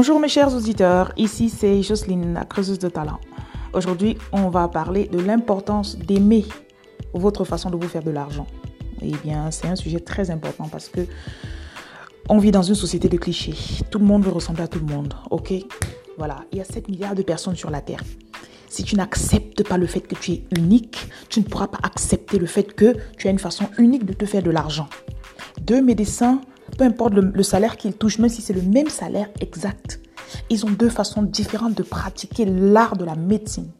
Bonjour mes chers auditeurs, ici c'est Jocelyne, la creuseuse de talent. Aujourd'hui, on va parler de l'importance d'aimer votre façon de vous faire de l'argent. Eh bien, c'est un sujet très important parce que on vit dans une société de clichés. Tout le monde veut ressembler à tout le monde, ok? Voilà, il y a 7 milliards de personnes sur la Terre. Si tu n'acceptes pas le fait que tu es unique, tu ne pourras pas accepter le fait que tu as une façon unique de te faire de l'argent. Deux médecins peu importe le, salaire qu'ils touchent, même si c'est le même salaire exact, ils ont deux façons différentes de pratiquer l'art de la médecine.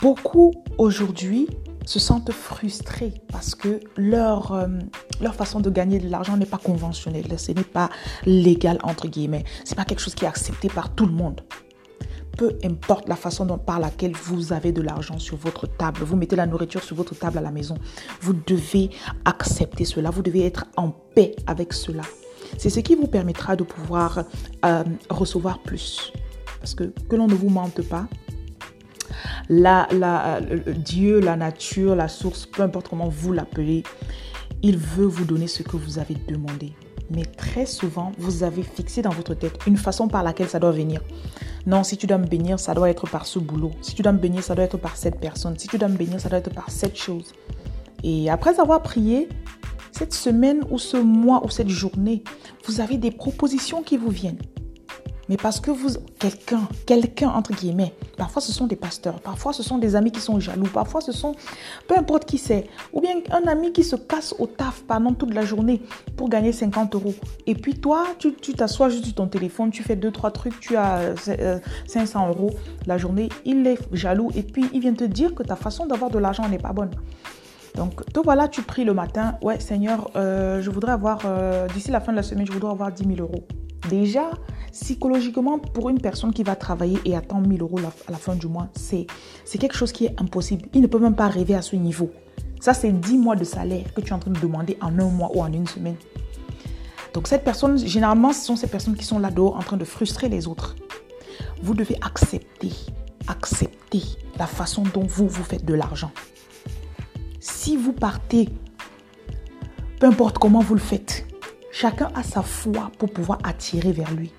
Beaucoup aujourd'hui se sentent frustrés parce que leur, euh, leur façon de gagner de l'argent n'est pas conventionnelle, ce n'est pas légal entre guillemets, c'est pas quelque chose qui est accepté par tout le monde peu importe la façon dont, par laquelle vous avez de l'argent sur votre table, vous mettez la nourriture sur votre table à la maison, vous devez accepter cela, vous devez être en paix avec cela. C'est ce qui vous permettra de pouvoir euh, recevoir plus. Parce que que l'on ne vous mente pas, la, la, Dieu, la nature, la source, peu importe comment vous l'appelez, il veut vous donner ce que vous avez demandé. Mais très souvent, vous avez fixé dans votre tête une façon par laquelle ça doit venir. Non, si tu dois me bénir, ça doit être par ce boulot. Si tu dois me bénir, ça doit être par cette personne. Si tu dois me bénir, ça doit être par cette chose. Et après avoir prié, cette semaine ou ce mois ou cette journée, vous avez des propositions qui vous viennent mais parce que vous, quelqu'un, quelqu'un entre guillemets, parfois ce sont des pasteurs, parfois ce sont des amis qui sont jaloux, parfois ce sont, peu importe qui c'est, ou bien un ami qui se casse au taf pendant toute la journée pour gagner 50 euros. Et puis toi, tu t'assois juste sur ton téléphone, tu fais deux, trois trucs, tu as 500 euh, euros la journée, il est jaloux et puis il vient te dire que ta façon d'avoir de l'argent n'est pas bonne. Donc, toi, voilà, tu pries le matin. Ouais, Seigneur, euh, je voudrais avoir, euh, d'ici la fin de la semaine, je voudrais avoir 10 000 euros. Déjà, psychologiquement, pour une personne qui va travailler et attend 1000 euros à la fin du mois, c'est quelque chose qui est impossible. Il ne peut même pas rêver à ce niveau. Ça, c'est 10 mois de salaire que tu es en train de demander en un mois ou en une semaine. Donc, cette personne, généralement, ce sont ces personnes qui sont là dehors en train de frustrer les autres. Vous devez accepter, accepter la façon dont vous vous faites de l'argent. Si vous partez, peu importe comment vous le faites, chacun a sa foi pour pouvoir attirer vers lui.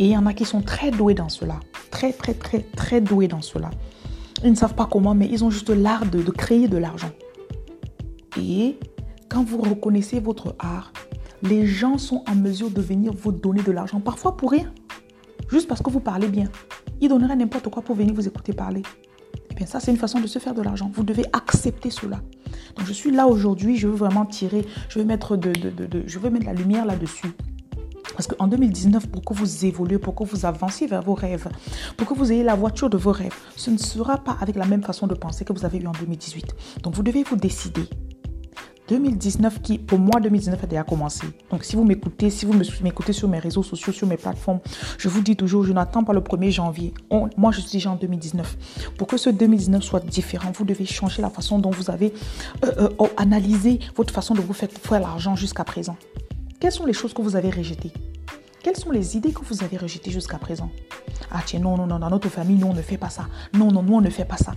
Et il y en a qui sont très doués dans cela. Très, très, très, très doués dans cela. Ils ne savent pas comment, mais ils ont juste l'art de, créer de l'argent. Et quand vous reconnaissez votre art, les gens sont en mesure de venir vous donner de l'argent, parfois pour rien, juste parce que vous parlez bien. Ils donneraient n'importe quoi pour venir vous écouter parler. Eh bien, ça, c'est une façon de se faire de l'argent. Vous devez accepter cela. Donc, je suis là aujourd'hui, je veux vraiment tirer, je veux mettre, de, de je veux mettre la lumière là-dessus. Parce qu'en 2019, pour que vous évoluez, pour que vous avanciez vers vos rêves, pour que vous ayez la voiture de vos rêves, ce ne sera pas avec la même façon de penser que vous avez eu en 2018. Donc vous devez vous décider. 2019 qui, pour moi, 2019 a déjà commencé. Donc, si vous m'écoutez, si vous m'écoutez sur mes réseaux sociaux, sur mes plateformes, je vous dis toujours, je n'attends pas le 1er janvier. moi, je suis déjà en 2019. Pour que ce 2019 soit différent, vous devez changer la façon dont vous avez euh, euh, analysé votre façon de vous faire, faire l'argent jusqu'à présent. Quelles sont les choses que vous avez rejetées? Quelles sont les idées que vous avez rejetées jusqu'à présent? Ah tiens, non, non, non, dans notre famille, nous, on ne fait pas ça. Non, non, nous, on ne fait pas ça.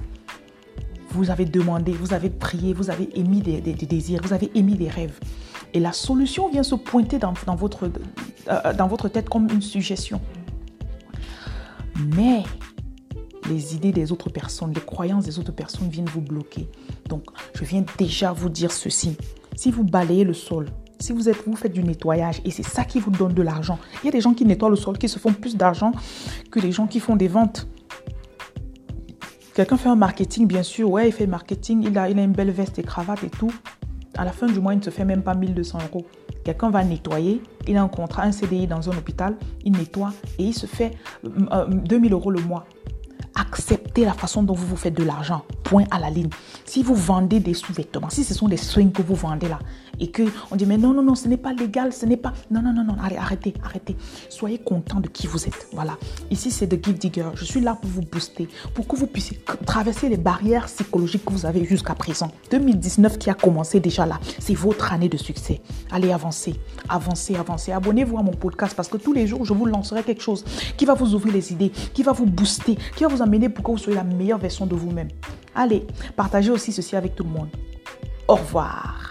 Vous avez demandé, vous avez prié, vous avez émis des, désirs, vous avez émis des rêves. Et la solution vient se pointer dans, votre, euh, dans votre tête comme une suggestion. Mais les idées des autres personnes, les croyances des autres personnes viennent vous bloquer. Donc, je viens déjà vous dire ceci. Si vous balayez le sol, si vous, êtes, vous faites du nettoyage et c'est ça qui vous donne de l'argent, il y a des gens qui nettoient le sol qui se font plus d'argent que les gens qui font des ventes. Quelqu'un fait un marketing, bien sûr, ouais, il fait marketing, il a, une belle veste et cravate et tout. À la fin du mois, il ne se fait même pas 1200 euros. Quelqu'un va nettoyer, il a un contrat, un CDI dans un hôpital, il nettoie et il se fait 2000 euh, euros le mois. Acceptez la façon dont vous vous faites de l'argent. Point à la ligne. Si vous vendez des sous-vêtements, si ce sont des swings que vous vendez là, et que on dit mais non, non, non, ce n'est pas légal, ce n'est pas... Non, non, non, non, arrêtez, arrêtez. Soyez content de qui vous êtes. Voilà. Ici, c'est The Give Digger. Je suis là pour vous booster, pour que vous puissiez traverser les barrières psychologiques que vous avez jusqu'à présent. 2019 qui a commencé déjà là, c'est votre année de succès. Allez, avancez, avancez, avancez. Abonnez-vous à mon podcast parce que tous les jours, je vous lancerai quelque chose qui va vous ouvrir les idées, qui va vous booster, qui va vous amener pour que vous soyez la meilleure version de vous-même. Allez, partagez aussi ceci avec tout le monde. Au revoir.